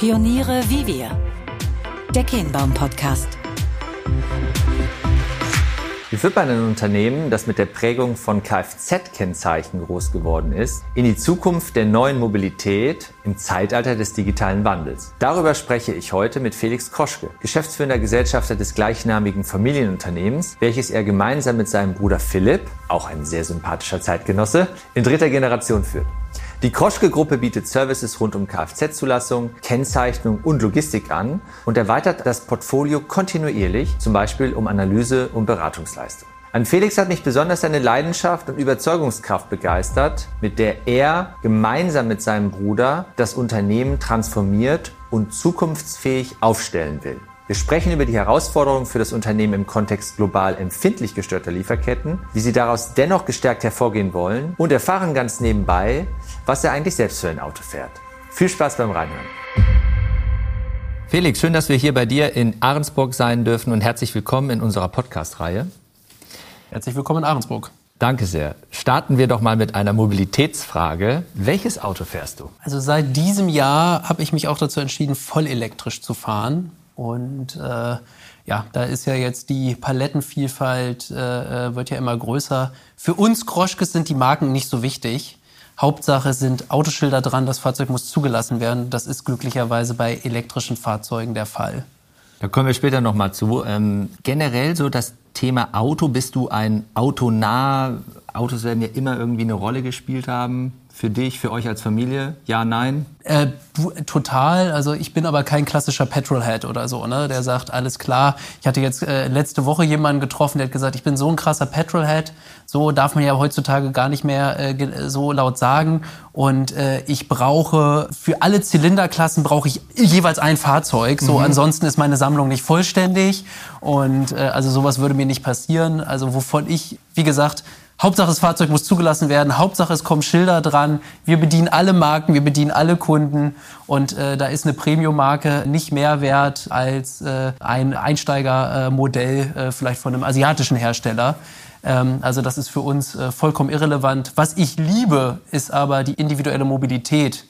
Pioniere wie wir. Der Kehnbaum Podcast. Wie führt man ein Unternehmen, das mit der Prägung von Kfz-Kennzeichen groß geworden ist, in die Zukunft der neuen Mobilität im Zeitalter des digitalen Wandels? Darüber spreche ich heute mit Felix Kroschke, geschäftsführender Gesellschafter des gleichnamigen Familienunternehmens, welches er gemeinsam mit seinem Bruder Philipp, auch ein sehr sympathischer Zeitgenosse, in dritter Generation führt. Die Kroschke-Gruppe bietet Services rund um Kfz-Zulassung, Kennzeichnung und Logistik an und erweitert das Portfolio kontinuierlich, zum Beispiel um Analyse und Beratungsleistung. An Felix hat mich besonders seine Leidenschaft und Überzeugungskraft begeistert, mit der er gemeinsam mit seinem Bruder das Unternehmen transformiert und zukunftsfähig aufstellen will. Wir sprechen über die Herausforderungen für das Unternehmen im Kontext global empfindlich gestörter Lieferketten, wie sie daraus dennoch gestärkt hervorgehen wollen und erfahren ganz nebenbei, was er eigentlich selbst für ein Auto fährt. Viel Spaß beim Reinhören. Felix, schön, dass wir hier bei dir in Ahrensburg sein dürfen und herzlich willkommen in unserer Podcast-Reihe. Herzlich willkommen in Ahrensburg. Danke sehr. Starten wir doch mal mit einer Mobilitätsfrage. Welches Auto fährst du? Also seit diesem Jahr habe ich mich auch dazu entschieden, voll elektrisch zu fahren. Und äh, ja, da ist ja jetzt die Palettenvielfalt, äh, äh, wird ja immer größer. Für uns Kroschkes sind die Marken nicht so wichtig. Hauptsache sind Autoschilder dran, das Fahrzeug muss zugelassen werden. Das ist glücklicherweise bei elektrischen Fahrzeugen der Fall. Da kommen wir später nochmal zu. Ähm, generell so das Thema Auto, bist du ein autonah? Autos werden ja immer irgendwie eine Rolle gespielt haben. Für dich, für euch als Familie? Ja, nein? Äh, total. Also ich bin aber kein klassischer Petrolhead oder so, ne? Der sagt, alles klar. Ich hatte jetzt äh, letzte Woche jemanden getroffen, der hat gesagt, ich bin so ein krasser Petrolhead. So darf man ja heutzutage gar nicht mehr äh, so laut sagen. Und äh, ich brauche für alle Zylinderklassen brauche ich jeweils ein Fahrzeug. So mhm. ansonsten ist meine Sammlung nicht vollständig. Und äh, also sowas würde mir nicht passieren. Also wovon ich, wie gesagt, Hauptsache das Fahrzeug muss zugelassen werden, Hauptsache es kommen Schilder dran. Wir bedienen alle Marken, wir bedienen alle Kunden und äh, da ist eine Premium-Marke nicht mehr wert als äh, ein Einsteigermodell äh, vielleicht von einem asiatischen Hersteller. Ähm, also das ist für uns äh, vollkommen irrelevant. Was ich liebe, ist aber die individuelle Mobilität,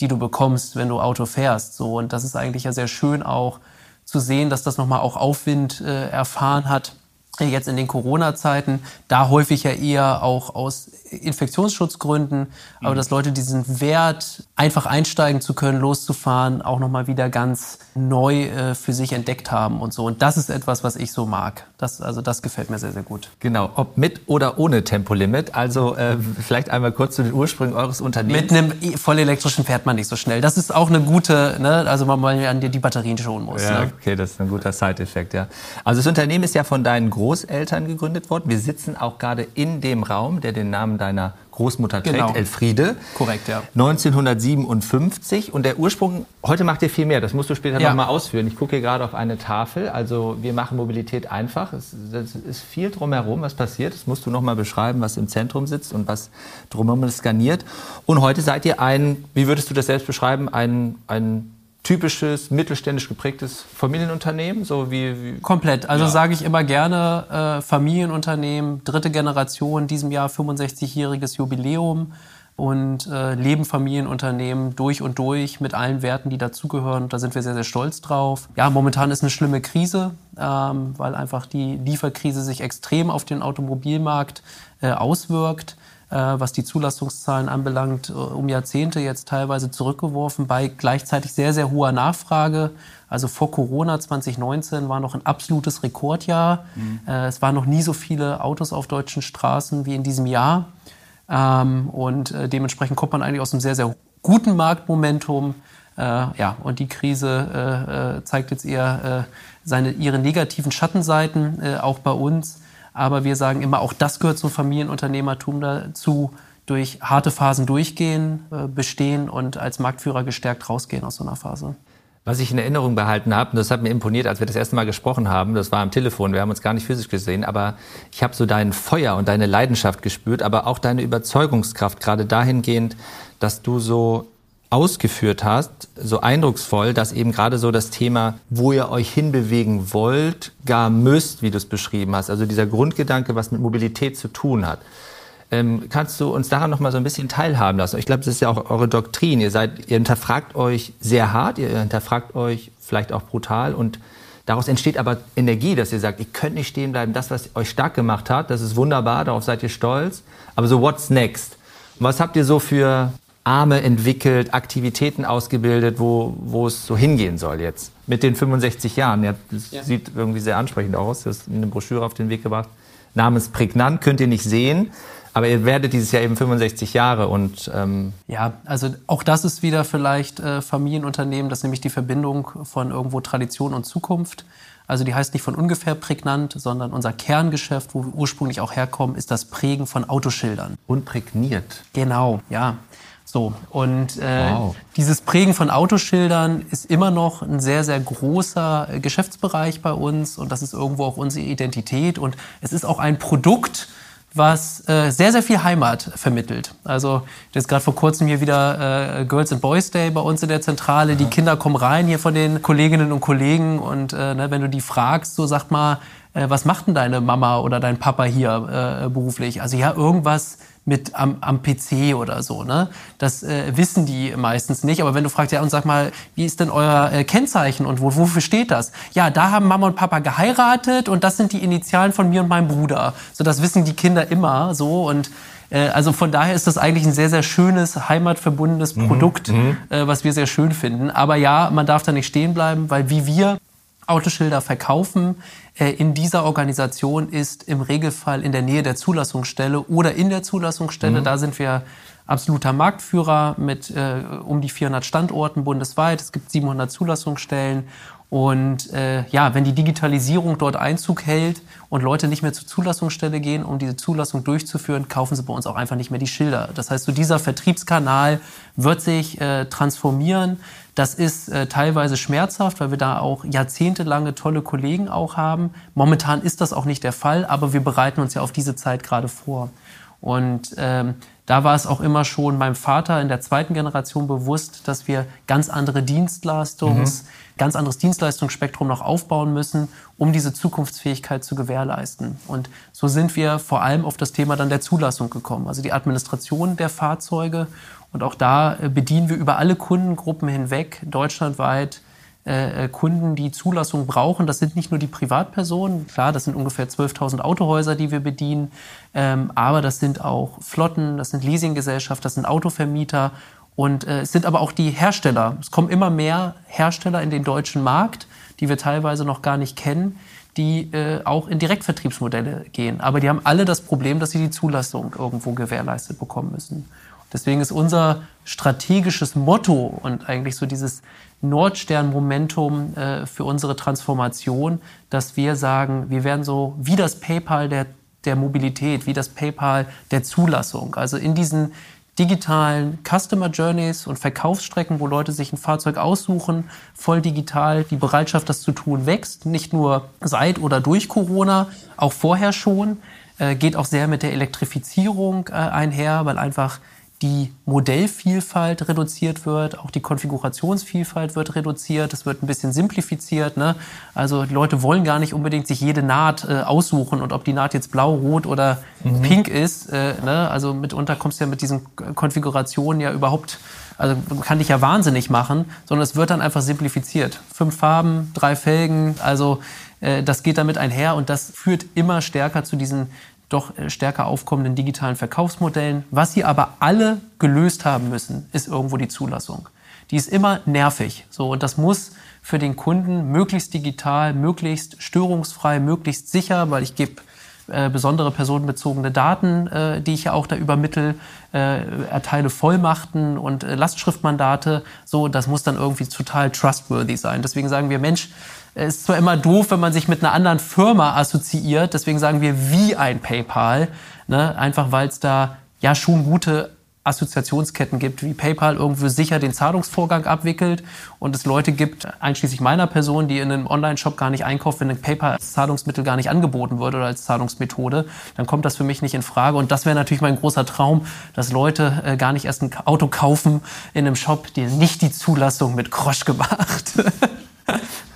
die du bekommst, wenn du Auto fährst. So und das ist eigentlich ja sehr schön auch zu sehen, dass das nochmal auch Aufwind äh, erfahren hat jetzt in den Corona-Zeiten, da häufig ja eher auch aus Infektionsschutzgründen, aber mhm. dass Leute diesen Wert, einfach einsteigen zu können, loszufahren, auch nochmal wieder ganz neu äh, für sich entdeckt haben und so. Und das ist etwas, was ich so mag. Das, also das gefällt mir sehr, sehr gut. Genau, ob mit oder ohne Tempolimit. Also äh, vielleicht einmal kurz zu den Ursprüngen eures Unternehmens. Mit einem vollelektrischen fährt man nicht so schnell. Das ist auch eine gute, ne? also man mal an die, die Batterien schonen muss. Ja, ne? okay, das ist ein guter Side-Effekt, ja. Also das Unternehmen ist ja von deinen Großeltern gegründet worden. Wir sitzen auch gerade in dem Raum, der den Namen deiner Großmutter trägt, genau. Elfriede. Korrekt, ja. 1957. Und der Ursprung, heute macht ihr viel mehr, das musst du später ja. noch mal ausführen. Ich gucke hier gerade auf eine Tafel. Also wir machen Mobilität einfach. Es, es ist viel drumherum, was passiert. Das musst du noch mal beschreiben, was im Zentrum sitzt und was drumherum skaniert. Und heute seid ihr ein, wie würdest du das selbst beschreiben, ein, ein typisches mittelständisch geprägtes Familienunternehmen, so wie, wie komplett. Also ja. sage ich immer gerne äh, Familienunternehmen, dritte Generation, diesem Jahr 65-jähriges Jubiläum und äh, leben Familienunternehmen durch und durch mit allen Werten, die dazugehören. Da sind wir sehr, sehr stolz drauf. Ja, momentan ist eine schlimme Krise, ähm, weil einfach die Lieferkrise sich extrem auf den Automobilmarkt äh, auswirkt. Äh, was die Zulassungszahlen anbelangt, äh, um Jahrzehnte jetzt teilweise zurückgeworfen bei gleichzeitig sehr, sehr hoher Nachfrage. Also vor Corona 2019 war noch ein absolutes Rekordjahr. Mhm. Äh, es waren noch nie so viele Autos auf deutschen Straßen wie in diesem Jahr. Ähm, und dementsprechend kommt man eigentlich aus einem sehr, sehr guten Marktmomentum. ja, und die Krise zeigt jetzt eher seine, ihre negativen Schattenseiten, auch bei uns. Aber wir sagen immer, auch das gehört zum Familienunternehmertum dazu, durch harte Phasen durchgehen, äh, bestehen und als Marktführer gestärkt rausgehen aus so einer Phase. Was ich in Erinnerung behalten habe, und das hat mir imponiert, als wir das erste Mal gesprochen haben, das war am Telefon, wir haben uns gar nicht physisch gesehen, aber ich habe so dein Feuer und deine Leidenschaft gespürt, aber auch deine Überzeugungskraft, gerade dahingehend, dass du so ausgeführt hast, so eindrucksvoll, dass eben gerade so das Thema, wo ihr euch hinbewegen wollt, gar müsst, wie du es beschrieben hast, also dieser Grundgedanke, was mit Mobilität zu tun hat. Ähm, kannst du uns daran noch mal so ein bisschen teilhaben lassen? Ich glaube, das ist ja auch eure Doktrin. Ihr seid, ihr hinterfragt euch sehr hart, ihr hinterfragt euch vielleicht auch brutal und daraus entsteht aber Energie, dass ihr sagt, ihr könnt nicht stehen bleiben. Das, was euch stark gemacht hat, das ist wunderbar, darauf seid ihr stolz. Aber so what's next? was habt ihr so für Arme entwickelt, Aktivitäten ausgebildet, wo, wo es so hingehen soll jetzt? Mit den 65 Jahren. Ja, das ja. sieht irgendwie sehr ansprechend aus. Das ist eine Broschüre auf den Weg gebracht. Namens Prägnant könnt ihr nicht sehen. Aber ihr werdet dieses Jahr eben 65 Jahre und ähm ja, also auch das ist wieder vielleicht äh, Familienunternehmen, das ist nämlich die Verbindung von irgendwo Tradition und Zukunft. Also die heißt nicht von ungefähr prägnant, sondern unser Kerngeschäft, wo wir ursprünglich auch herkommen, ist das Prägen von Autoschildern. Unprägniert. Genau, ja. So, und äh, wow. dieses Prägen von Autoschildern ist immer noch ein sehr, sehr großer äh, Geschäftsbereich bei uns und das ist irgendwo auch unsere Identität und es ist auch ein Produkt, was äh, sehr, sehr viel Heimat vermittelt. Also jetzt gerade vor kurzem hier wieder äh, Girls and Boys Day bei uns in der Zentrale. Ja. Die Kinder kommen rein hier von den Kolleginnen und Kollegen und äh, ne, wenn du die fragst, so sagt mal, äh, was macht denn deine Mama oder dein Papa hier äh, beruflich? Also ja, irgendwas mit am, am PC oder so. Ne? Das äh, wissen die meistens nicht. Aber wenn du fragst, ja, und sag mal, wie ist denn euer äh, Kennzeichen und wo, wofür steht das? Ja, da haben Mama und Papa geheiratet und das sind die Initialen von mir und meinem Bruder. So, das wissen die Kinder immer so und äh, also von daher ist das eigentlich ein sehr, sehr schönes, heimatverbundenes mhm, Produkt, mhm. äh, was wir sehr schön finden. Aber ja, man darf da nicht stehen bleiben, weil wie wir Autoschilder verkaufen, in dieser Organisation ist im Regelfall in der Nähe der Zulassungsstelle oder in der Zulassungsstelle. Mhm. Da sind wir absoluter Marktführer mit äh, um die 400 Standorten bundesweit. Es gibt 700 Zulassungsstellen. Und äh, ja, wenn die Digitalisierung dort Einzug hält und Leute nicht mehr zur Zulassungsstelle gehen, um diese Zulassung durchzuführen, kaufen sie bei uns auch einfach nicht mehr die Schilder. Das heißt, so dieser Vertriebskanal wird sich äh, transformieren. Das ist äh, teilweise schmerzhaft, weil wir da auch jahrzehntelange tolle Kollegen auch haben. Momentan ist das auch nicht der Fall, aber wir bereiten uns ja auf diese Zeit gerade vor. Und ähm, da war es auch immer schon meinem Vater in der zweiten Generation bewusst, dass wir ganz andere Dienstleistungs, mhm. ganz anderes Dienstleistungsspektrum noch aufbauen müssen, um diese Zukunftsfähigkeit zu gewährleisten. Und so sind wir vor allem auf das Thema dann der Zulassung gekommen, also die Administration der Fahrzeuge und auch da äh, bedienen wir über alle Kundengruppen hinweg deutschlandweit äh, äh, Kunden, die Zulassung brauchen. Das sind nicht nur die Privatpersonen, klar, das sind ungefähr 12.000 Autohäuser, die wir bedienen, ähm, aber das sind auch Flotten, das sind Leasinggesellschaften, das sind Autovermieter und äh, es sind aber auch die Hersteller. Es kommen immer mehr Hersteller in den deutschen Markt, die wir teilweise noch gar nicht kennen, die äh, auch in Direktvertriebsmodelle gehen. Aber die haben alle das Problem, dass sie die Zulassung irgendwo gewährleistet bekommen müssen. Deswegen ist unser strategisches Motto und eigentlich so dieses Nordstern-Momentum äh, für unsere Transformation, dass wir sagen, wir werden so wie das PayPal der, der Mobilität, wie das PayPal der Zulassung. Also in diesen digitalen Customer Journeys und Verkaufsstrecken, wo Leute sich ein Fahrzeug aussuchen, voll digital. Die Bereitschaft, das zu tun, wächst. Nicht nur seit oder durch Corona, auch vorher schon. Äh, geht auch sehr mit der Elektrifizierung äh, einher, weil einfach die Modellvielfalt reduziert wird, auch die Konfigurationsvielfalt wird reduziert, es wird ein bisschen simplifiziert. Ne? Also die Leute wollen gar nicht unbedingt sich jede Naht äh, aussuchen und ob die Naht jetzt blau, rot oder mhm. pink ist. Äh, ne? Also mitunter kommst du ja mit diesen Konfigurationen ja überhaupt, also kann dich ja wahnsinnig machen, sondern es wird dann einfach simplifiziert. Fünf Farben, drei Felgen, also äh, das geht damit einher und das führt immer stärker zu diesen doch äh, stärker aufkommenden digitalen Verkaufsmodellen. Was sie aber alle gelöst haben müssen, ist irgendwo die Zulassung. Die ist immer nervig. So, und das muss für den Kunden möglichst digital, möglichst störungsfrei, möglichst sicher, weil ich gebe äh, besondere personenbezogene Daten, äh, die ich ja auch da übermittel, äh, erteile Vollmachten und äh, Lastschriftmandate. So, das muss dann irgendwie total trustworthy sein. Deswegen sagen wir, Mensch, es ist zwar immer doof, wenn man sich mit einer anderen Firma assoziiert, deswegen sagen wir wie ein PayPal, ne? einfach weil es da ja schon gute Assoziationsketten gibt, wie PayPal irgendwo sicher den Zahlungsvorgang abwickelt und es Leute gibt, einschließlich meiner Person, die in einem Online-Shop gar nicht einkauft, wenn ein PayPal als Zahlungsmittel gar nicht angeboten wird oder als Zahlungsmethode, dann kommt das für mich nicht in Frage. Und das wäre natürlich mein großer Traum, dass Leute äh, gar nicht erst ein Auto kaufen in einem Shop, der nicht die Zulassung mit Krosch gemacht.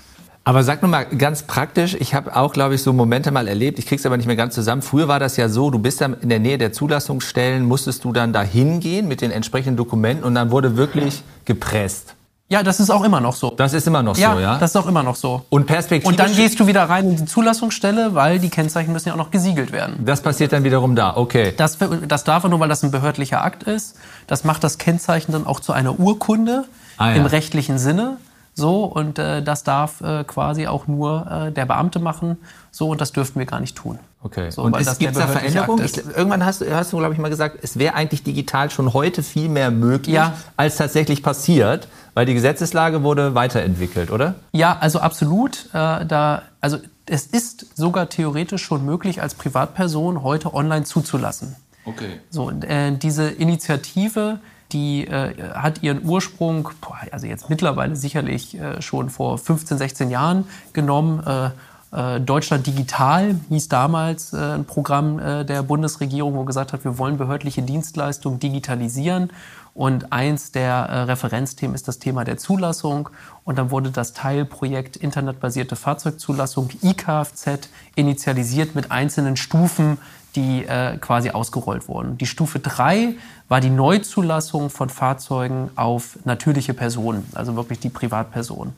Aber sag nur mal ganz praktisch, ich habe auch, glaube ich, so Momente mal erlebt, ich krieg's aber nicht mehr ganz zusammen. Früher war das ja so, du bist dann in der Nähe der Zulassungsstellen, musstest du dann da hingehen mit den entsprechenden Dokumenten und dann wurde wirklich gepresst. Ja, das ist auch immer noch so. Das ist immer noch ja, so, ja? das ist auch immer noch so. Und perspektivisch... Und dann gehst du wieder rein in die Zulassungsstelle, weil die Kennzeichen müssen ja auch noch gesiegelt werden. Das passiert dann wiederum da, okay. Das, das darf er nur, weil das ein behördlicher Akt ist. Das macht das Kennzeichen dann auch zu einer Urkunde Ah, ja. im rechtlichen Sinne. So, und äh, das darf äh, quasi auch nur äh, der Beamte machen. So, und das dürften wir gar nicht tun. Okay. So, und es das gibt da Veränderungen? Irgendwann hast, du- hast du, glaube ich, mal gesagt, es wäre eigentlich digital schon heute viel mehr möglich, Ja. als tatsächlich passiert, weil die Gesetzeslage wurde weiterentwickelt, oder? Ja, also absolut. Äh, da, also es ist sogar theoretisch schon möglich, als Privatperson heute online zuzulassen. Okay. So, und, äh, diese Initiative, die äh, hat ihren Ursprung, boah, also jetzt mittlerweile sicherlich äh, schon vor 15, 16 Jahren genommen. Äh, äh, Deutschland Digital hieß damals äh, ein Programm äh, der Bundesregierung, wo gesagt hat, wir wollen behördliche Dienstleistungen digitalisieren. Und eins der Referenzthemen ist das Thema der Zulassung. Und dann wurde das Teilprojekt Internetbasierte Fahrzeugzulassung IKFZ initialisiert mit einzelnen Stufen, die quasi ausgerollt wurden. Die Stufe 3 war die Neuzulassung von Fahrzeugen auf natürliche Personen, also wirklich die Privatpersonen.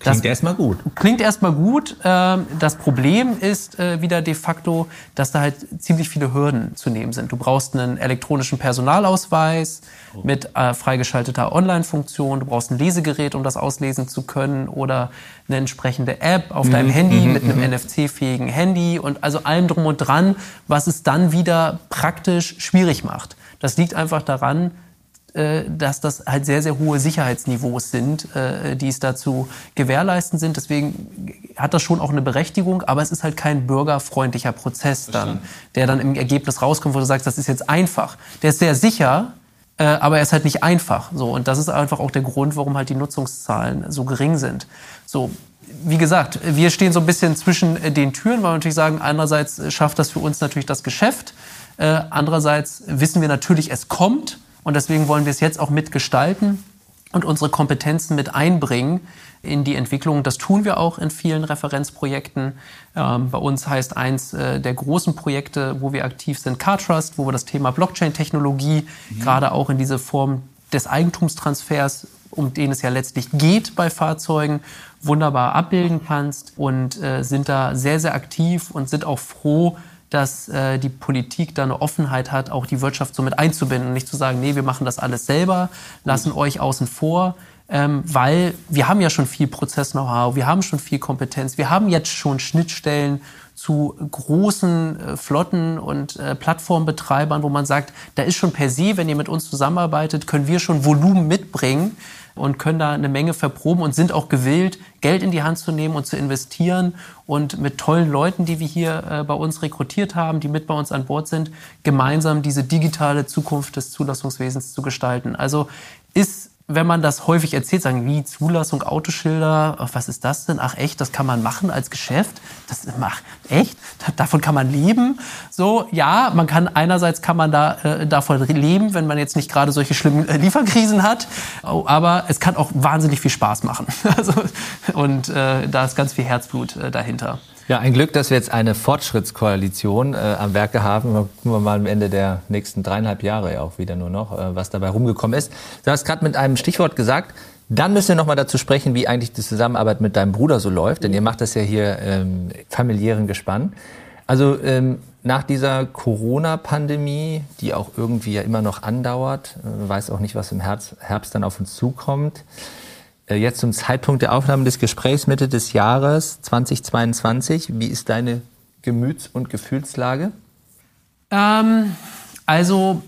Klingt erstmal gut. Klingt erstmal gut. Ähm, Das Problem ist äh, wieder de facto, dass da halt ziemlich viele Hürden zu nehmen sind. Du brauchst einen elektronischen Personalausweis mit äh, freigeschalteter Online-Funktion. Du brauchst ein Lesegerät, um das auslesen zu können oder eine entsprechende App auf deinem Handy mit einem NFC-fähigen Handy und also allem drum und dran, was es dann wieder praktisch schwierig macht. Das liegt einfach daran, äh, dass das halt sehr, sehr hohe Sicherheitsniveaus sind, äh, die es dazu gewährleisten sind. Deswegen hat das schon auch eine Berechtigung, aber es ist halt kein bürgerfreundlicher Prozess dann, der dann im Ergebnis rauskommt, wo du sagst, das ist jetzt einfach. Der ist sehr sicher, äh, aber er ist halt nicht einfach. So, und das ist einfach auch der Grund, warum halt die Nutzungszahlen so gering sind. So, wie gesagt, wir stehen so ein bisschen zwischen den Türen, weil wir natürlich sagen, einerseits schafft das für uns natürlich das Geschäft, äh, andererseits wissen wir natürlich, es kommt und deswegen wollen wir es jetzt auch mitgestalten und unsere Kompetenzen mit einbringen in die Entwicklung. Das tun wir auch in vielen Referenzprojekten. Ähm, bei uns heißt eins äh, der großen Projekte, wo wir aktiv sind, CarTrust, wo wir das Thema Blockchain-Technologie gerade auch in diese Form des Eigentumstransfers, um den es ja letztlich geht bei Fahrzeugen, wunderbar abbilden kannst und äh, sind da sehr, sehr aktiv und sind auch froh, dass äh, die Politik da eine Offenheit hat, auch die Wirtschaft so mit einzubinden und nicht zu sagen, nee, wir machen das alles selber, lassen euch außen vor, ähm, weil wir haben ja schon viel Prozess-Know-how, wir haben schon viel Kompetenz, wir haben jetzt schon Schnittstellen zu großen äh, Flotten und äh, Plattformbetreibern, wo man sagt, da ist schon per se, wenn ihr mit uns zusammenarbeitet, können wir schon Volumen mitbringen und können da eine Menge verproben und sind auch gewillt, Geld in die Hand zu nehmen und zu investieren und mit tollen Leuten, die wir hier äh, bei uns rekrutiert haben, die mit bei uns an Bord sind, gemeinsam diese digitale Zukunft des Zulassungswesens zu gestalten. Also ist wenn man das häufig erzählt, sagen, wie Zulassung, Autoschilder, was ist das denn? Ach echt, das kann man machen als Geschäft? Das macht echt? Davon kann man leben? So, ja, man kann einerseits kann man da äh, davon leben, wenn man jetzt nicht gerade solche schlimmen äh, Lieferkrisen hat, Oh, aber es kann auch wahnsinnig viel Spaß machen. Also, und äh, da ist ganz viel Herzblut äh, dahinter. Ja, ein Glück, dass wir jetzt eine Fortschrittskoalition äh, am Werke haben. Mal gucken wir mal am Ende der nächsten dreieinhalb Jahre ja auch wieder nur noch, äh, was dabei rumgekommen ist. Du hast gerade mit einem Stichwort gesagt, dann müssen wir noch mal dazu sprechen, wie eigentlich die Zusammenarbeit mit deinem Bruder so läuft, denn ihr macht das ja hier ähm, familiären Gespann. Also ähm, nach dieser Corona-Pandemie, die auch irgendwie ja immer noch andauert, äh, weiß auch nicht, was im Herbst, Herbst dann auf uns zukommt. Äh, Jetzt zum Zeitpunkt der Aufnahme des Gesprächs Mitte des Jahres 2022. Wie ist deine Gemüts- und Gefühlslage? Ähm, also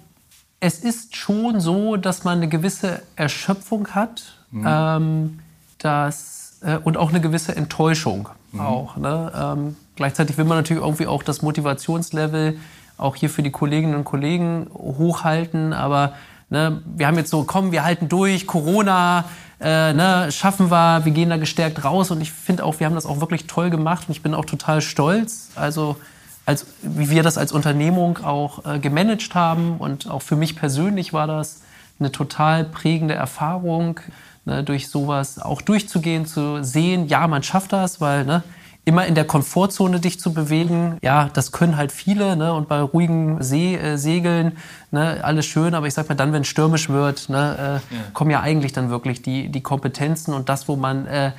es ist schon so, dass man eine gewisse Erschöpfung hat ähm, dass, äh, und auch eine gewisse Enttäuschung auch. Ne? Ähm, gleichzeitig will man natürlich irgendwie auch das Motivationslevel auch hier für die Kolleginnen und Kollegen hochhalten, aber ne, wir haben jetzt so, komm, wir halten durch, Corona, äh, ne, schaffen wir, wir gehen da gestärkt raus. Und ich finde auch, wir haben das auch wirklich toll gemacht und ich bin auch total stolz, also als, wie wir das als Unternehmung auch äh, gemanagt haben und auch für mich persönlich war das eine total prägende Erfahrung, ne, durch sowas auch durchzugehen, zu sehen, ja, man schafft das, weil ne, immer in der Komfortzone dich zu bewegen, ja, das können halt viele, ne, und bei ruhigen See, äh, Segeln, ne, alles schön, aber ich sag mal, dann, wenn es stürmisch wird, ne, äh, ja. kommen ja eigentlich dann wirklich die, die Kompetenzen und das, wo man äh,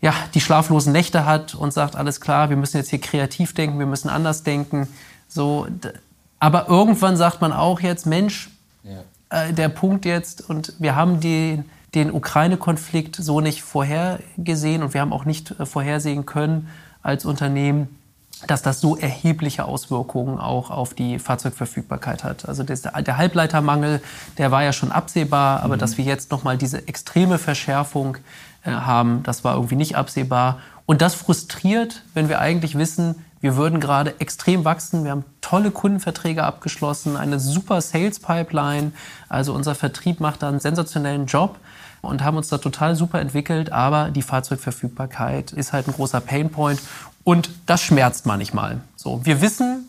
ja, die schlaflosen Nächte hat und sagt, alles klar, wir müssen jetzt hier kreativ denken, wir müssen anders denken. So, aber irgendwann sagt man auch jetzt, Mensch, ja. äh, der Punkt jetzt, und wir haben die, den Ukraine-Konflikt so nicht vorhergesehen und wir haben auch nicht äh, vorhersehen können als Unternehmen, dass das so erhebliche Auswirkungen auch auf die Fahrzeugverfügbarkeit hat. Also das, der Halbleitermangel, der war ja schon absehbar, aber mhm. dass wir jetzt nochmal diese extreme Verschärfung äh, haben, das war irgendwie nicht absehbar. Und das frustriert, wenn wir eigentlich wissen, wir würden gerade extrem wachsen. Wir haben tolle Kundenverträge abgeschlossen, eine super Sales Pipeline. Also unser Vertrieb macht da einen sensationellen Job und haben uns da total super entwickelt. Aber die Fahrzeugverfügbarkeit ist halt ein großer Painpoint und das schmerzt manchmal. So, wir wissen,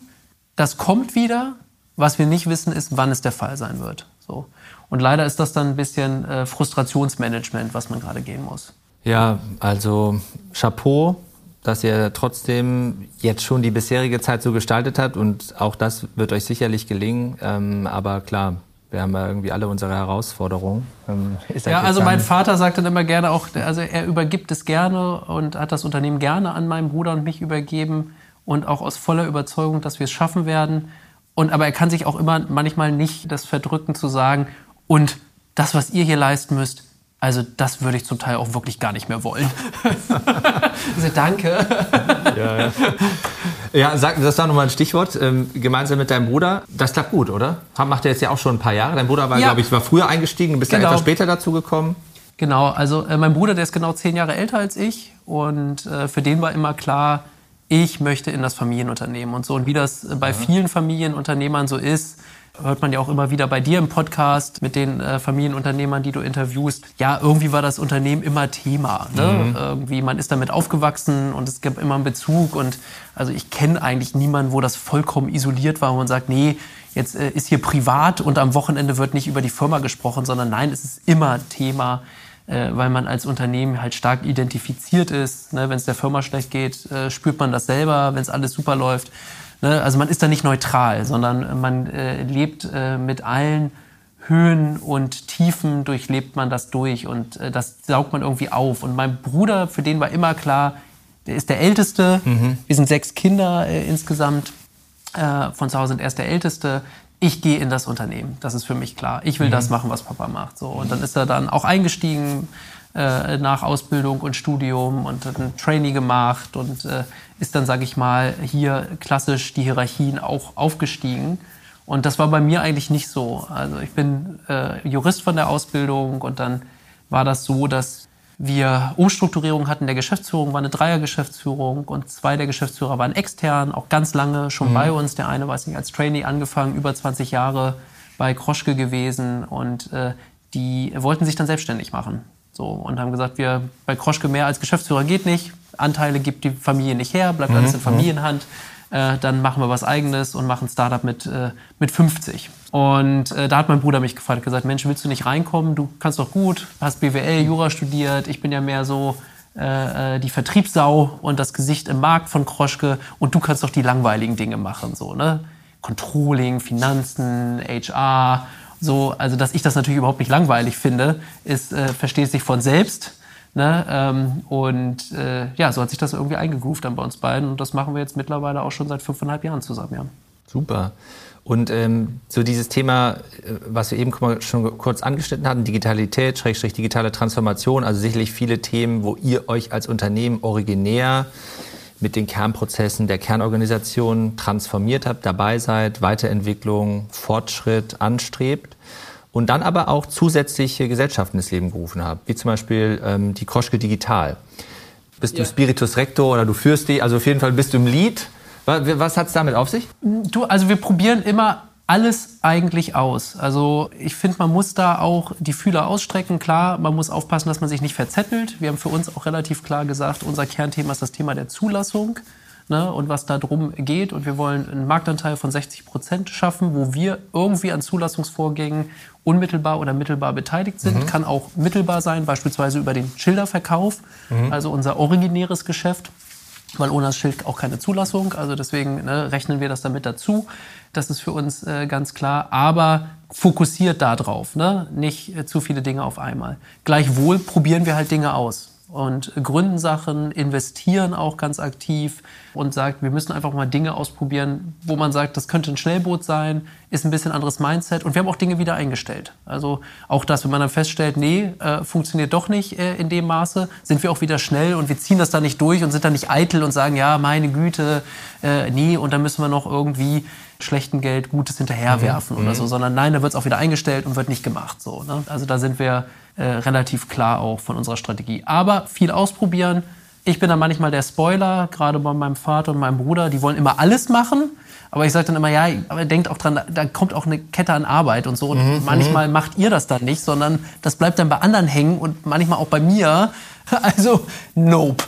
das kommt wieder. Was wir nicht wissen, ist, wann es der Fall sein wird. So. Und leider ist das dann ein bisschen äh, Frustrationsmanagement, was man gerade gehen muss. Ja, also Chapeau, dass ihr trotzdem jetzt schon die bisherige Zeit so gestaltet habt und auch das wird euch sicherlich gelingen. Ähm, aber klar, wir haben ja irgendwie alle unsere Herausforderungen. Ähm, ja, also mein Vater sagt dann immer gerne auch, also er übergibt es gerne und hat das Unternehmen gerne an meinen Bruder und mich übergeben und auch aus voller Überzeugung, dass wir es schaffen werden. Und aber er kann sich auch immer manchmal nicht das verdrücken zu sagen, und das, was ihr hier leisten müsst, also das würde ich zum Teil auch wirklich gar nicht mehr wollen. also danke. Ja, ja. ja sag, das war nochmal ein Stichwort. Ähm, gemeinsam mit deinem Bruder, das klappt gut, oder? Macht er jetzt ja auch schon ein paar Jahre. Dein Bruder war, ja. glaube ich, war früher eingestiegen, bist genau. etwas später dazu gekommen. Genau, also äh, mein Bruder, der ist genau zehn Jahre älter als ich und äh, für den war immer klar, ich möchte in das Familienunternehmen und so. Und wie das bei vielen Familienunternehmern so ist, hört man ja auch immer wieder bei dir im Podcast mit den äh, Familienunternehmern, die du interviewst. Ja, irgendwie war das Unternehmen immer Thema. Ne? Mhm. Irgendwie, man ist damit aufgewachsen und es gab immer einen Bezug. Und also ich kenne eigentlich niemanden, wo das vollkommen isoliert war, wo man sagt, nee, jetzt äh, ist hier privat und am Wochenende wird nicht über die Firma gesprochen, sondern nein, es ist immer Thema äh, weil man als Unternehmen halt stark identifiziert ist. Ne? Wenn es der Firma schlecht geht, äh, spürt man das selber. Wenn es alles super läuft, Ne? Also man ist da nicht neutral, sondern man äh, lebt äh, mit allen Höhen und Tiefen durchlebt man das durch und äh, das saugt man irgendwie auf. Und mein Bruder, für den war immer klar, der ist der Älteste. Mhm. Wir sind sechs Kinder äh, insgesamt. Von zu Hause und er ist der Älteste. Ich gehe in das Unternehmen. Das ist für mich klar. Ich will mhm. das machen, was Papa macht. So und dann ist er dann auch eingestiegen äh, nach Ausbildung und Studium und hat ein Trainee gemacht und äh, ist dann, sage ich mal, hier klassisch die Hierarchien auch aufgestiegen. Und das war bei mir eigentlich nicht so. Also ich bin äh, Jurist von der Ausbildung und dann war das so, dass wir Umstrukturierung hatten der Geschäftsführung, war eine Dreiergeschäftsführung und zwei der Geschäftsführer waren extern, auch ganz lange schon mhm. bei uns. Der eine, weiß nicht, als Trainee angefangen, über 20 Jahre bei Kroschke gewesen und äh, die wollten sich dann selbstständig machen. So, und haben gesagt, wir bei Kroschke mehr als Geschäftsführer geht nicht, Anteile gibt die Familie nicht her, bleibt mhm. alles in mhm. Äh, dann machen wir was Eigenes und machen Startup mit, äh, mit 50. Und äh, da hat mein Bruder mich gefragt, gesagt, Mensch, willst du nicht reinkommen? Du kannst doch gut, hast BWL, Jura studiert. Ich bin ja mehr so äh, äh, die Vertriebssau und das Gesicht im Markt von Kroschke und du kannst doch die langweiligen Dinge machen, so, ne? Controlling, Finanzen, HR so, also dass ich das natürlich überhaupt nicht langweilig finde, ist, versteht sich von selbst. Ne? Ähm, und äh, ja, so hat sich das irgendwie eingegroovt dann bei uns beiden. Und das machen wir jetzt mittlerweile auch schon seit fünfeinhalb Jahren zusammen. Ja. Super. Und ähm, so dieses Thema, äh, was wir eben schon kurz angeschnitten hatten, Digitalität, Schrägstrich digitale Transformation, also sicherlich viele Themen, wo ihr euch als Unternehmen originär mit den Kernprozessen der Kernorganisation transformiert habt, dabei seid, Weiterentwicklung, Fortschritt anstrebt und dann aber auch zusätzliche Gesellschaften ins Leben gerufen habt, wie zum Beispiel ähm, die Kroschke Digital. Bist ja. du Spiritus Rector oder du führst die, also auf jeden Fall bist du im Lied. Was, was hat es damit auf sich? Du, also wir probieren immer alles eigentlich aus. Also ich finde, man muss da auch die Fühler ausstrecken. Klar, man muss aufpassen, dass man sich nicht verzettelt. Wir haben für uns auch relativ klar gesagt, unser Kernthema ist das Thema der Zulassung. Ne, und was da drum geht. Und wir wollen einen Marktanteil von 60 Prozent schaffen, wo wir irgendwie an Zulassungsvorgängen unmittelbar oder mittelbar beteiligt sind. Mhm. Kann auch mittelbar sein, beispielsweise über den Schilderverkauf, mhm. also unser originäres Geschäft weil ohne das Schild auch keine Zulassung. Also deswegen ne, rechnen wir das damit dazu. Das ist für uns äh, ganz klar. Aber fokussiert darauf, ne? nicht äh, zu viele Dinge auf einmal. Gleichwohl probieren wir halt Dinge aus und gründen Sachen, investieren auch ganz aktiv und sagt, wir müssen einfach mal Dinge ausprobieren, wo man sagt, das könnte ein Schnellboot sein, ist ein bisschen anderes Mindset und wir haben auch Dinge wieder eingestellt. Also auch das, wenn man dann feststellt, nee, äh, funktioniert doch nicht äh, in dem Maße, sind wir auch wieder schnell und wir ziehen das da nicht durch und sind dann nicht eitel und sagen, ja, meine Güte, äh, nee, und dann müssen wir noch irgendwie schlechten Geld Gutes hinterherwerfen mhm. oder so, sondern nein, da wird es auch wieder eingestellt und wird nicht gemacht. So, ne? Also da sind wir äh, relativ klar auch von unserer Strategie. Aber viel ausprobieren. Ich bin dann manchmal der Spoiler, gerade bei meinem Vater und meinem Bruder, die wollen immer alles machen. Aber ich sage dann immer, ja, aber denkt auch dran, da kommt auch eine Kette an Arbeit und so. Und mhm, manchmal mhm. macht ihr das dann nicht, sondern das bleibt dann bei anderen hängen und manchmal auch bei mir. Also, nope.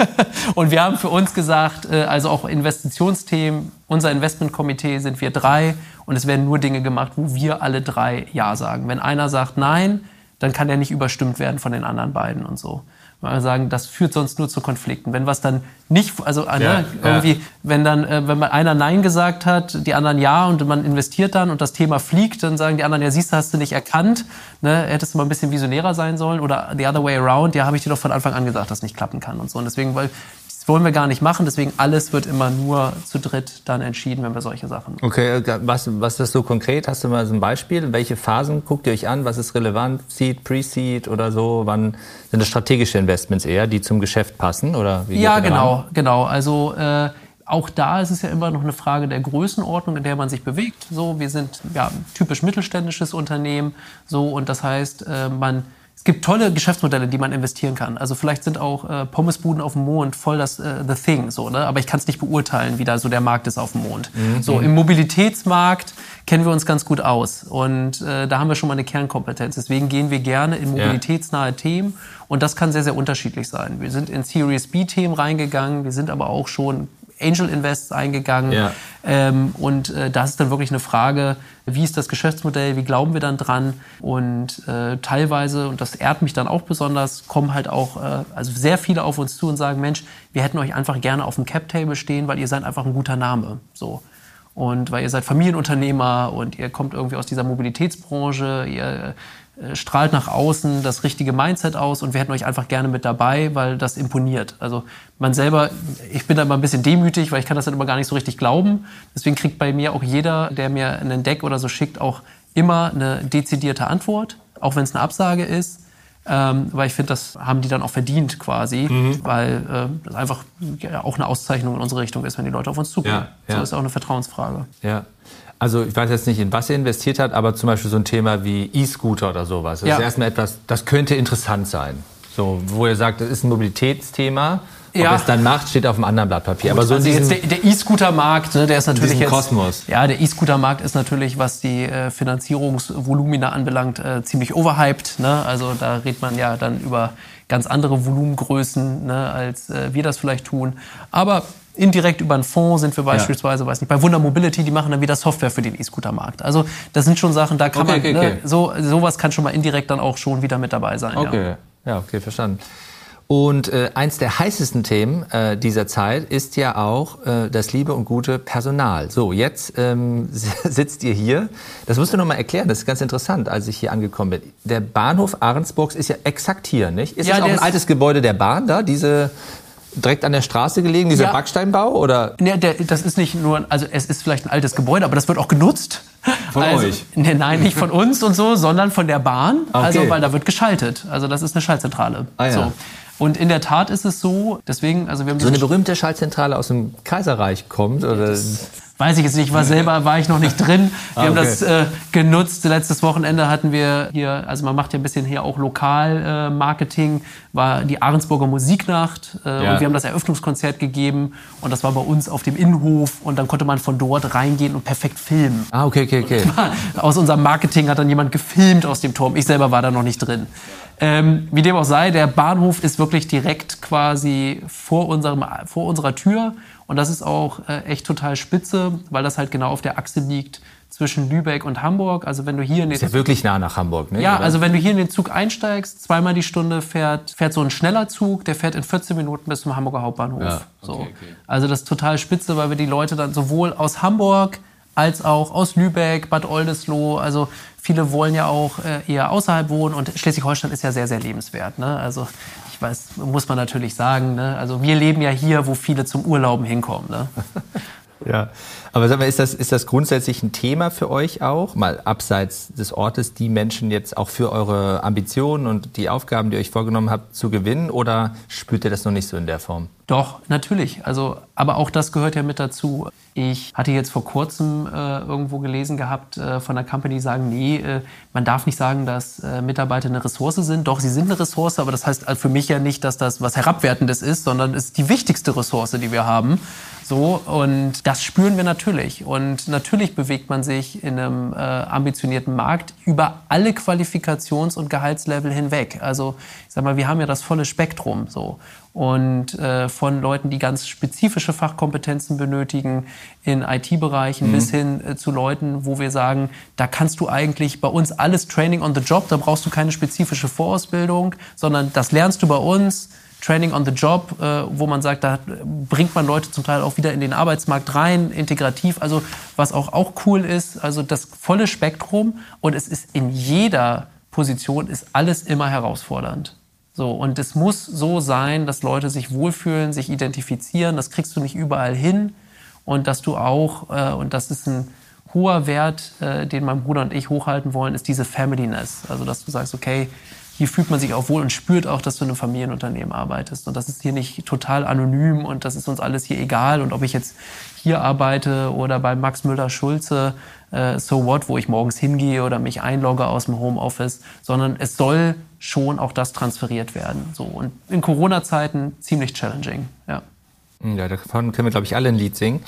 und wir haben für uns gesagt, äh, also auch Investitionsthemen, unser Investmentkomitee sind wir drei und es werden nur Dinge gemacht, wo wir alle drei Ja sagen. Wenn einer sagt Nein, dann kann er nicht überstimmt werden von den anderen beiden und so. Wir sagen, das führt sonst nur zu Konflikten. Wenn was dann nicht, also äh, ja, ne, irgendwie, ja. wenn dann, äh, wenn man einer Nein gesagt hat, die anderen Ja und man investiert dann und das Thema fliegt, dann sagen die anderen, ja siehst du, hast du nicht erkannt, ne, hättest du mal ein bisschen visionärer sein sollen oder the other way around, ja habe ich dir doch von Anfang an gesagt, dass das nicht klappen kann und so. Und deswegen, weil wollen wir gar nicht machen, deswegen alles wird immer nur zu dritt dann entschieden, wenn wir solche Sachen. Okay, äh, was, was ist das so konkret? Hast du mal so ein Beispiel? Welche Phasen guckt ihr euch an? Was ist relevant? Seed, Pre-Seed oder so? Wann sind das strategische Investments eher, die zum Geschäft passen? Oder wie ja, genau, ran? genau. Also äh, auch da ist es ja immer noch eine Frage der Größenordnung, in der man sich bewegt. So, wir sind ja typisch mittelständisches Unternehmen, so und das heißt, äh, man es gibt tolle Geschäftsmodelle, die man investieren kann. Also vielleicht sind auch äh, Pommesbuden auf dem Mond voll das äh, The Thing, so, ne? aber ich kann es nicht beurteilen, wie da so der Markt ist auf dem Mond. Mhm. So im Mobilitätsmarkt kennen wir uns ganz gut aus und äh, da haben wir schon mal eine Kernkompetenz. Deswegen gehen wir gerne in mobilitätsnahe ja. Themen und das kann sehr sehr unterschiedlich sein. Wir sind in Series B Themen reingegangen, wir sind aber auch schon Angel Invests eingegangen. Ja. Ähm, und äh, das ist dann wirklich eine Frage, wie ist das Geschäftsmodell, wie glauben wir dann dran? Und äh, teilweise, und das ehrt mich dann auch besonders, kommen halt auch äh, also sehr viele auf uns zu und sagen, Mensch, wir hätten euch einfach gerne auf dem Cap-Table stehen, weil ihr seid einfach ein guter Name. So. Und weil ihr seid Familienunternehmer und ihr kommt irgendwie aus dieser Mobilitätsbranche, ihr strahlt nach außen das richtige Mindset aus und wir hätten euch einfach gerne mit dabei, weil das imponiert. Also man selber, ich bin da immer ein bisschen demütig, weil ich kann das dann immer gar nicht so richtig glauben. Deswegen kriegt bei mir auch jeder, der mir einen Deck oder so schickt, auch immer eine dezidierte Antwort, auch wenn es eine Absage ist. Ähm, weil ich finde, das haben die dann auch verdient quasi, mhm. weil äh, das einfach ja, auch eine Auszeichnung in unsere Richtung ist, wenn die Leute auf uns zukommen. Ja, ja. So ist auch eine Vertrauensfrage. Ja. Also ich weiß jetzt nicht, in was ihr investiert habt, aber zum Beispiel so ein Thema wie E-Scooter oder sowas. Das ja. ist erstmal etwas, das könnte interessant sein. So, wo ihr sagt, das ist ein Mobilitätsthema. Ob ja. es dann macht, steht auf einem anderen Blatt Papier. Gut, aber so also jetzt der E-Scooter-Markt, ne, der ist natürlich jetzt Kosmos. Ja, der E-Scooter-Markt ist natürlich, was die äh, Finanzierungsvolumina anbelangt, äh, ziemlich overhyped. Ne? Also da redet man ja dann über ganz andere Volumengrößen, ne, als äh, wir das vielleicht tun. Aber Indirekt über einen Fonds sind wir beispielsweise, ja. weiß nicht, bei Wunder Mobility, die machen dann wieder Software für den E-Scooter-Markt. Also das sind schon Sachen, da kann okay, man, okay, ne, okay. so sowas kann schon mal indirekt dann auch schon wieder mit dabei sein. Okay, ja, ja okay, verstanden. Und äh, eins der heißesten Themen äh, dieser Zeit ist ja auch äh, das liebe und gute Personal. So, jetzt ähm, sitzt ihr hier. Das musst du noch mal erklären. Das ist ganz interessant, als ich hier angekommen bin. Der Bahnhof Ahrensburgs ist ja exakt hier, nicht? Ist ja, das auch ein altes Gebäude der Bahn da? Diese direkt an der Straße gelegen, dieser ja. Backsteinbau? Oder? Nee, der, das ist nicht nur, also es ist vielleicht ein altes Gebäude, aber das wird auch genutzt. Von also, euch? Nee, nein, nicht von uns und so, sondern von der Bahn. Okay. Also, weil da wird geschaltet. Also das ist eine Schaltzentrale. Ah, ja. so. Und in der Tat ist es so, deswegen, also wir haben so eine berühmte Schaltzentrale aus dem Kaiserreich kommt oder weiß ich jetzt nicht, war selber war ich noch nicht drin. Wir ah, okay. haben das äh, genutzt. Letztes Wochenende hatten wir hier, also man macht ja ein bisschen hier auch Lokalmarketing, äh, war die Ahrensburger Musiknacht äh, ja. und wir haben das Eröffnungskonzert gegeben und das war bei uns auf dem Innenhof und dann konnte man von dort reingehen und perfekt filmen. Ah, okay, okay, okay. aus unserem Marketing hat dann jemand gefilmt aus dem Turm. Ich selber war da noch nicht drin. Ähm, wie dem auch sei, der Bahnhof ist wirklich direkt quasi vor, unserem, vor unserer Tür Und das ist auch äh, echt total spitze, weil das halt genau auf der Achse liegt zwischen Lübeck und Hamburg. Also wenn du hier in den ist ja wirklich nah nach Hamburg, ne? Ja, oder? also wenn du hier in den Zug einsteigst, zweimal die Stunde fährt, fährt so ein schneller Zug, der fährt in 14 Minuten bis zum Hamburger Hauptbahnhof. Ja, okay, so. Okay. Also das ist total spitze, weil wir die Leute dann sowohl aus Hamburg als auch aus Lübeck, Bad Oldesloe, also viele wollen ja auch äh, eher außerhalb wohnen und Schleswig-Holstein ist ja sehr, sehr lebenswert. Ne? Also ich weiß, muss man natürlich sagen. Ne? Also wir leben ja hier, wo viele zum Urlauben hinkommen. Ne? Ja, aber sag mal, ist das, ist das grundsätzlich ein Thema für euch auch, mal abseits des Ortes, die Menschen jetzt auch für eure Ambitionen und die Aufgaben, die ihr euch vorgenommen habt, zu gewinnen oder spürt ihr das noch nicht so in der Form? Doch, natürlich. Also, aber auch das gehört ja mit dazu. Ich hatte jetzt vor kurzem äh, irgendwo gelesen gehabt äh, von einer Company, die sagen, nee, äh, man darf nicht sagen, dass äh, Mitarbeiter eine Ressource sind. Doch, sie sind eine Ressource, aber das heißt für mich ja nicht, dass das was Herabwertendes ist, sondern es ist die wichtigste Ressource, die wir haben. So, und das spüren wir natürlich. Und natürlich bewegt man sich in einem äh, ambitionierten Markt über alle Qualifikations- und Gehaltslevel hinweg. Also, ich sag mal, wir haben ja das volle Spektrum, so. Und äh, von Leuten, die ganz spezifische Fachkompetenzen benötigen in IT-Bereichen mhm. bis hin äh, zu Leuten, wo wir sagen, da kannst du eigentlich bei uns alles Training on the Job, da brauchst du keine spezifische Vorausbildung, sondern das lernst du bei uns Training on the Job, äh, wo man sagt, da bringt man Leute zum Teil auch wieder in den Arbeitsmarkt rein, integrativ. Also was auch, auch cool ist, also das volle Spektrum und es ist in jeder Position ist alles immer herausfordernd. So, und es muss so sein, dass Leute sich wohlfühlen, sich identifizieren. Das kriegst du nicht überall hin. Und dass du auch, äh, und das ist ein hoher Wert, äh, den mein Bruder und ich hochhalten wollen, ist diese Familyness. Also, dass du sagst, okay, hier fühlt man sich auch wohl und spürt auch, dass du in einem Familienunternehmen arbeitest. Und das ist hier nicht total anonym und das ist uns alles hier egal. Und ob ich jetzt hier arbeite oder bei Max Müller-Schulze, äh, so what, wo ich morgens hingehe oder mich einlogge aus dem Homeoffice, sondern es soll schon auch das transferiert werden. So. Und in Corona-Zeiten ziemlich challenging, ja. Ja, davon können wir, glaube ich, alle ein Lied singen.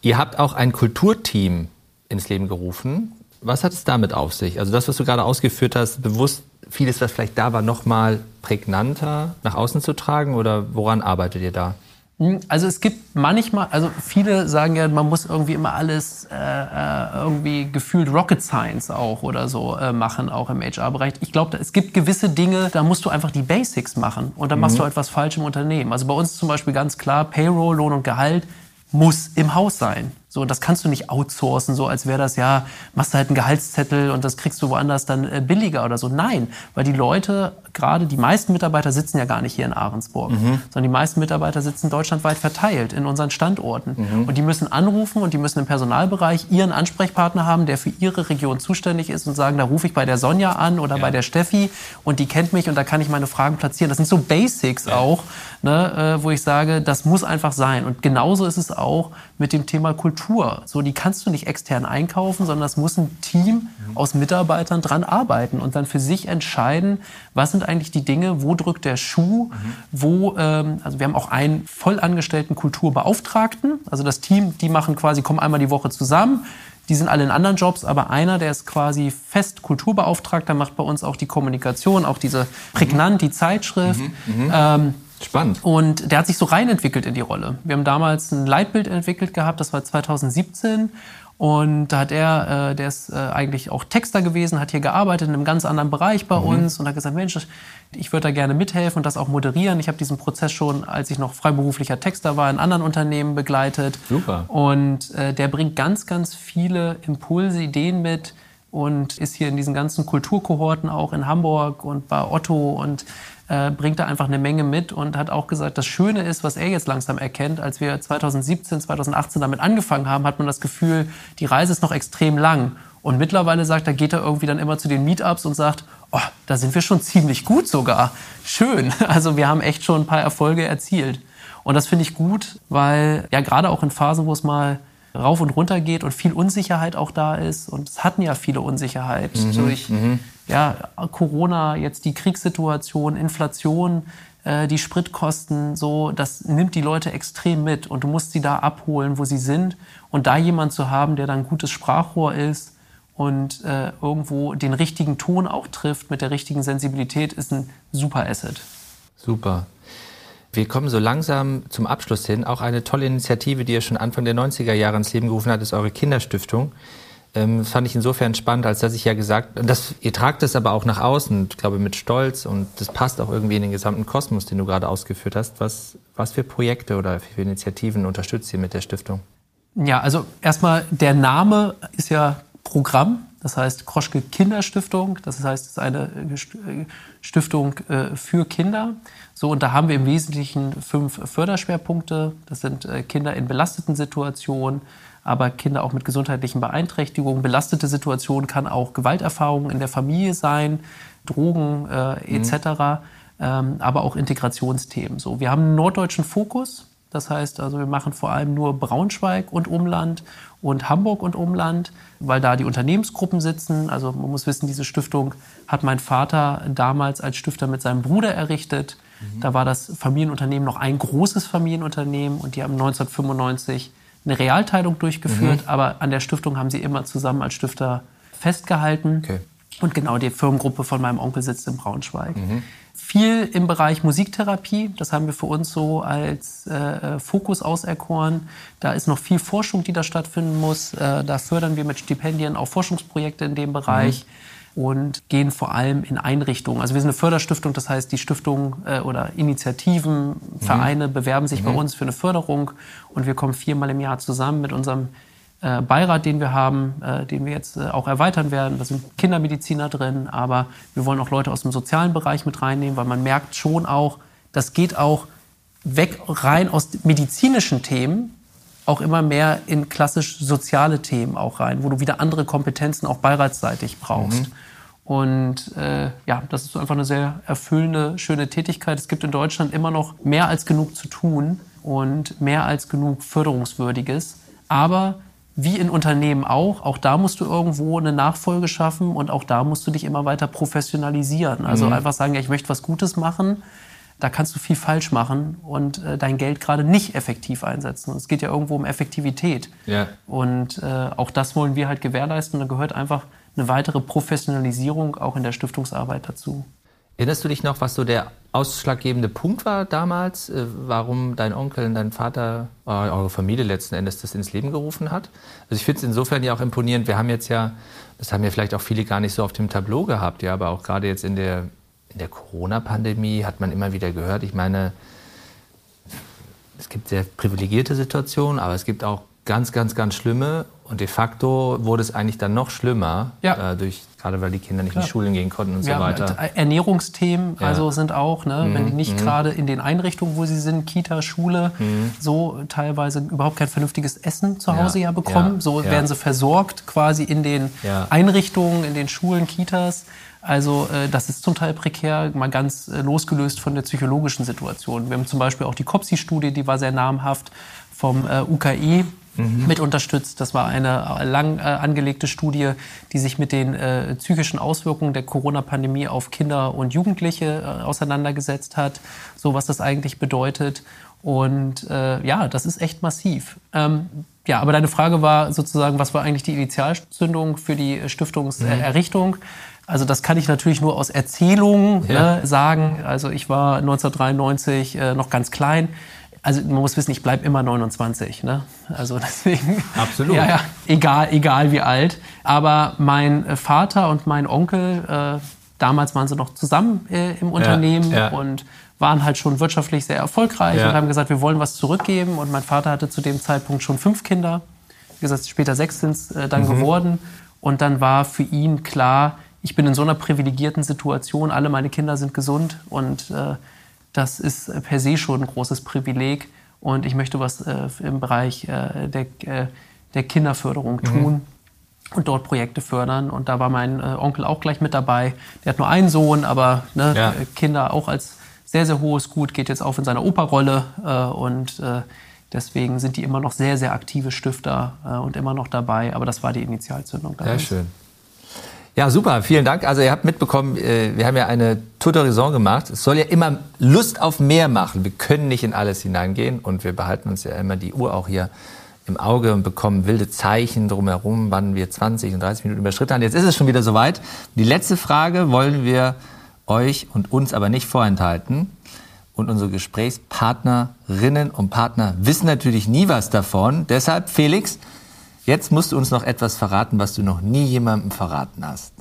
Ihr habt auch ein Kulturteam ins Leben gerufen. Was hat es damit auf sich? Also das, was du gerade ausgeführt hast, bewusst vieles, was vielleicht da war, noch mal prägnanter nach außen zu tragen? Oder woran arbeitet ihr da? Hm, also es gibt manchmal, also viele sagen ja, man muss irgendwie immer alles äh, äh irgendwie gefühlt Rocket Science auch oder so äh, machen, auch im HR-Bereich. Ich glaube, es gibt gewisse Dinge, da musst du einfach die Basics machen und dann mhm. machst du etwas falsch im Unternehmen. Also bei uns zum Beispiel ganz klar, Payroll, Lohn und Gehalt muss im Haus sein. So, das kannst du nicht outsourcen, so als wäre das ja, machst du halt einen Gehaltszettel und das kriegst du woanders dann äh, billiger oder so. Nein, weil die Leute, gerade die meisten Mitarbeiter sitzen ja gar nicht hier in Ahrensburg, mhm. sondern die meisten Mitarbeiter sitzen deutschlandweit verteilt in unseren Standorten. Mhm. Und die müssen anrufen und die müssen im Personalbereich ihren Ansprechpartner haben, der für ihre Region zuständig ist und sagen, da rufe ich bei der Sonja an oder ja. bei der Steffi und die kennt mich und da kann ich meine Fragen platzieren. Das sind so Basics ja. auch, ne, äh, wo ich sage, das muss einfach sein. Und genauso ist es auch mit dem Thema Kultur. So, die kannst du nicht extern einkaufen, sondern das muss ein Team aus Mitarbeitern dran arbeiten und dann für sich entscheiden, was sind eigentlich die Dinge, wo drückt der Schuh, mhm. wo, ähm, also wir haben auch einen vollangestellten Kulturbeauftragten, also das Team, die machen quasi, kommen einmal die Woche zusammen, die sind alle in anderen Jobs, aber einer, der ist quasi fest Kulturbeauftragter, macht bei uns auch die Kommunikation, auch diese prägnant, die Zeitschrift. Mhm. Mhm. Ähm, Spannend. Und der hat sich so reinentwickelt in die Rolle. Wir haben damals ein Leitbild entwickelt gehabt, das war 2017. Und da hat er, äh, der ist äh, eigentlich auch Texter gewesen, hat hier gearbeitet in einem ganz anderen Bereich bei mhm. uns und hat gesagt, Mensch, ich würde da gerne mithelfen und das auch moderieren. Ich habe diesen Prozess schon, als ich noch freiberuflicher Texter war, in anderen Unternehmen begleitet. Super. Und äh, der bringt ganz, ganz viele Impulse, Ideen mit und ist hier in diesen ganzen Kulturkohorten auch in Hamburg und bei Otto und äh, bringt da einfach eine Menge mit und hat auch gesagt, das Schöne ist, was er jetzt langsam erkennt, als wir 2017, 2018 damit angefangen haben, hat man das Gefühl, die Reise ist noch extrem lang. Und mittlerweile sagt er, geht er irgendwie dann immer zu den Meetups und sagt, oh, da sind wir schon ziemlich gut sogar. Schön. Also wir haben echt schon ein paar Erfolge erzielt. Und das finde ich gut, weil ja gerade auch in Phasen, wo es mal rauf und runter geht und viel Unsicherheit auch da ist. Und es hatten ja viele Unsicherheit mhm, durch mhm. Ja, Corona, jetzt die Kriegssituation, Inflation, äh, die Spritkosten, so, das nimmt die Leute extrem mit. Und du musst sie da abholen, wo sie sind. Und da jemand zu haben, der dann ein gutes Sprachrohr ist und äh, irgendwo den richtigen Ton auch trifft mit der richtigen Sensibilität, ist ein super Asset. Super. Wir kommen so langsam zum Abschluss hin. Auch eine tolle Initiative, die ihr schon Anfang der 90er Jahre ins Leben gerufen habt, ist eure Kinderstiftung. Ähm, das fand ich insofern spannend, als dass ich ja gesagt, das, ihr tragt es aber auch nach außen, ich glaube mit Stolz und das passt auch irgendwie in den gesamten Kosmos, den du gerade ausgeführt hast. Was, was für Projekte oder für Initiativen unterstützt ihr mit der Stiftung? Ja, also erstmal der Name ist ja Programm, das heißt Kroschke Kinderstiftung, das heißt es ist eine Stiftung äh, für Kinder. So, und da haben wir im Wesentlichen fünf Förderschwerpunkte. Das sind äh, Kinder in belasteten Situationen, aber Kinder auch mit gesundheitlichen Beeinträchtigungen. Belastete Situationen kann auch Gewalterfahrungen in der Familie sein, Drogen äh, etc., mhm. ähm, aber auch Integrationsthemen. So, wir haben einen norddeutschen Fokus. Das heißt also, wir machen vor allem nur Braunschweig und Umland und Hamburg und Umland, weil da die Unternehmensgruppen sitzen. Also man muss wissen, diese Stiftung hat mein Vater damals als Stifter mit seinem Bruder errichtet. Mhm. Da war das Familienunternehmen noch ein großes Familienunternehmen und die haben 1995 eine Realteilung durchgeführt, mhm. aber an der Stiftung haben sie immer zusammen als Stifter festgehalten. Okay. Und genau die Firmengruppe von meinem Onkel sitzt in Braunschweig. Mhm. Viel im Bereich Musiktherapie, das haben wir für uns so als äh, Fokus auserkoren. Da ist noch viel Forschung, die da stattfinden muss. Äh, da fördern wir mit Stipendien auch Forschungsprojekte in dem Bereich. Mhm und gehen vor allem in Einrichtungen. Also wir sind eine Förderstiftung, das heißt, die Stiftungen äh, oder Initiativen, mhm. Vereine bewerben sich mhm. bei uns für eine Förderung und wir kommen viermal im Jahr zusammen mit unserem äh, Beirat, den wir haben, äh, den wir jetzt äh, auch erweitern werden. Da sind Kindermediziner drin, aber wir wollen auch Leute aus dem sozialen Bereich mit reinnehmen, weil man merkt schon auch, das geht auch weg rein aus medizinischen Themen auch immer mehr in klassisch soziale Themen auch rein, wo du wieder andere Kompetenzen auch beiratsseitig brauchst. Mhm. Und äh, ja, das ist einfach eine sehr erfüllende, schöne Tätigkeit. Es gibt in Deutschland immer noch mehr als genug zu tun und mehr als genug Förderungswürdiges. Aber wie in Unternehmen auch, auch da musst du irgendwo eine Nachfolge schaffen und auch da musst du dich immer weiter professionalisieren. Also mhm. einfach sagen, ja, ich möchte was Gutes machen da kannst du viel falsch machen und äh, dein Geld gerade nicht effektiv einsetzen. Und es geht ja irgendwo um Effektivität. Ja. Und äh, auch das wollen wir halt gewährleisten. Und da gehört einfach eine weitere Professionalisierung auch in der Stiftungsarbeit dazu. Erinnerst du dich noch, was so der ausschlaggebende Punkt war damals, äh, warum dein Onkel und dein Vater, äh, eure Familie letzten Endes das ins Leben gerufen hat? Also ich finde es insofern ja auch imponierend. Wir haben jetzt ja, das haben ja vielleicht auch viele gar nicht so auf dem Tableau gehabt, ja, aber auch gerade jetzt in der in der Corona-Pandemie hat man immer wieder gehört, ich meine, es gibt sehr privilegierte Situationen, aber es gibt auch ganz, ganz, ganz schlimme. Und de facto wurde es eigentlich dann noch schlimmer, ja. äh, durch, gerade weil die Kinder nicht Klar. in die Schulen gehen konnten und ja, so weiter. Ernährungsthemen ja. also sind auch, ne, mhm. wenn die nicht mhm. gerade in den Einrichtungen, wo sie sind, Kita, Schule, mhm. so teilweise überhaupt kein vernünftiges Essen zu Hause ja, bekommen. So werden sie versorgt quasi in den Einrichtungen, in den Schulen, Kitas. Also äh, das ist zum Teil prekär, mal ganz äh, losgelöst von der psychologischen Situation. Wir haben zum Beispiel auch die COPSI-Studie, die war sehr namhaft vom äh, UKE mhm. mit unterstützt. Das war eine äh, lang äh, angelegte Studie, die sich mit den äh, psychischen Auswirkungen der Corona-Pandemie auf Kinder und Jugendliche äh, auseinandergesetzt hat, so was das eigentlich bedeutet. Und äh, ja, das ist echt massiv. Ähm, ja, aber deine Frage war sozusagen, was war eigentlich die Initialzündung für die Stiftungserrichtung? Mhm. Also das kann ich natürlich nur aus Erzählungen ja. ne, sagen. Also ich war 1993 äh, noch ganz klein. Also man muss wissen, ich bleibe immer 29. Ne? Also deswegen. Absolut. Ja, ja, egal, egal wie alt. Aber mein Vater und mein Onkel, äh, damals waren sie noch zusammen äh, im Unternehmen ja, ja. und waren halt schon wirtschaftlich sehr erfolgreich und haben gesagt, wir wollen was zurückgeben. Und mein Vater hatte zu dem Zeitpunkt schon fünf Kinder. Wie gesagt, später sechs sind es äh, dann mhm. geworden. Und dann war für ihn klar, ich bin in so einer privilegierten Situation, alle meine Kinder sind gesund und äh, das ist per se schon ein großes Privileg und ich möchte was äh, im Bereich äh, der, äh, der Kinderförderung mhm. tun. Mhm. Und dort Projekte fördern. Und da war mein äh, Onkel auch gleich mit dabei. Der hat nur einen Sohn, aber ne, ja. Kinder auch als sehr, sehr hohes Gut, geht jetzt auf in seiner Operrolle. Äh, und deswegen sind die immer noch sehr, sehr aktive Stifter und immer noch dabei. Aber das war die Initialzündung. Sehr schön. Ja, super, vielen Dank. Also ihr habt mitbekommen, äh, wir haben ja eine Tour d'Horizon gemacht. Es soll ja immer Lust auf mehr machen. Wir können nicht in alles hineingehen und wir behalten uns ja immer die Uhr auch hier im Auge und bekommen wilde Zeichen drumherum, wann wir 20 und 30 Minuten überschritten haben. Jetzt ist es schon wieder soweit. Die letzte Frage wollen wir euch und uns aber nicht vorenthalten. Und unsere Gesprächspartnerinnen und Partner wissen natürlich nie was davon. Deshalb, Felix, jetzt musst du uns noch etwas verraten, was du noch nie jemandem verraten hast.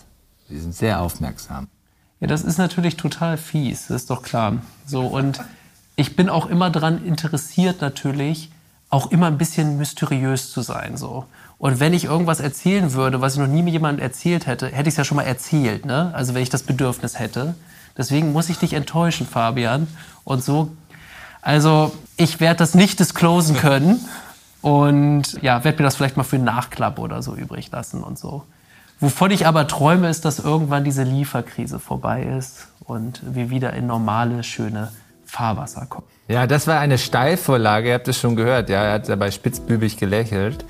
Wir sind sehr aufmerksam. Ja, das ist natürlich total fies, das ist doch klar. So, und ich bin auch immer daran interessiert, natürlich, auch immer ein bisschen mysteriös zu sein. So. Und wenn ich irgendwas erzählen würde, was ich noch nie mit jemandem erzählt hätte, hätte ich es ja schon mal erzählt. Ne? Also wenn ich das Bedürfnis hätte. Deswegen muss ich dich enttäuschen, Fabian. Und so, also ich werde das nicht disclosen können. Und ja, werde mir das vielleicht mal für einen Nachklapp oder so übrig lassen und so. Wovon ich aber träume, ist, dass irgendwann diese Lieferkrise vorbei ist und wir wieder in normale, schöne Fahrwasser kommen. Ja, das war eine Steilvorlage, ihr habt es schon gehört. Ja, er hat dabei spitzbübig gelächelt.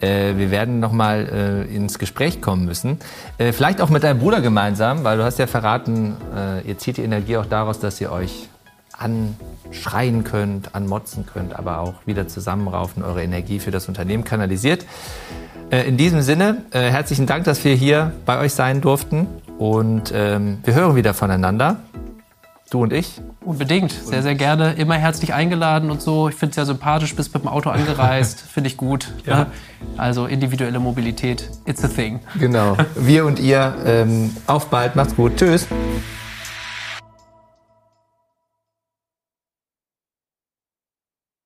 Äh, wir werden nochmal äh, ins Gespräch kommen müssen. Äh, vielleicht auch mit deinem Bruder gemeinsam, weil du hast ja verraten, äh, ihr zieht die Energie auch daraus, dass ihr euch anschreien könnt, anmotzen könnt, aber auch wieder zusammenraufen, eure Energie für das Unternehmen kanalisiert. Äh, in diesem Sinne, äh, herzlichen Dank, dass wir hier bei euch sein durften und ähm, wir hören wieder voneinander. Du und ich. Unbedingt, sehr, sehr gerne. Immer herzlich eingeladen und so. Ich finde es ja sympathisch, bist mit dem Auto angereist. finde ich gut. Ja. Ne? Also individuelle Mobilität, it's a thing. Genau. Wir und ihr. Ähm, auf bald, macht's gut. Tschüss.